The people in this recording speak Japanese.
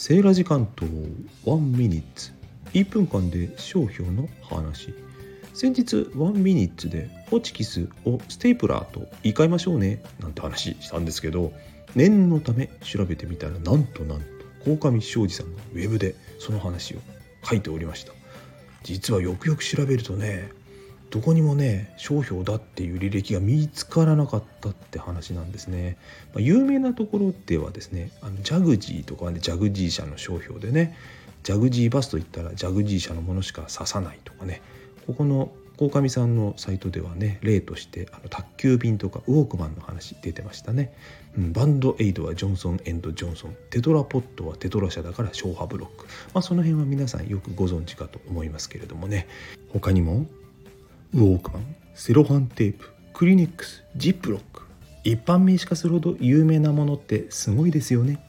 セーラ時間とワンミニッツ。1分間で商標の話。先日ワンミニッツでホチキスをステープラーと言い換えましょうね。なんて話したんですけど念のため調べてみたらなんとなんと鴻上庄司さんのウェブでその話を書いておりました。実はよくよく調べるとねどこにもね商標だっていう履歴が見つからなかったって話なんですね、まあ、有名なところではですねあのジャグジーとかねジャグジー社の商標でねジャグジーバスといったらジャグジー社のものしか指さないとかねここの鴻上さんのサイトではね例としてあの宅急便とかウォークマンの話出てましたね、うん、バンドエイドはジョンソンエンドジョンソンテトラポットはテトラ社だから消波ブロック、まあ、その辺は皆さんよくご存知かと思いますけれどもね。他にもウォークマンセロハンテープクリニックスジップロック。一般名詞化するほど有名なものってすごいですよね。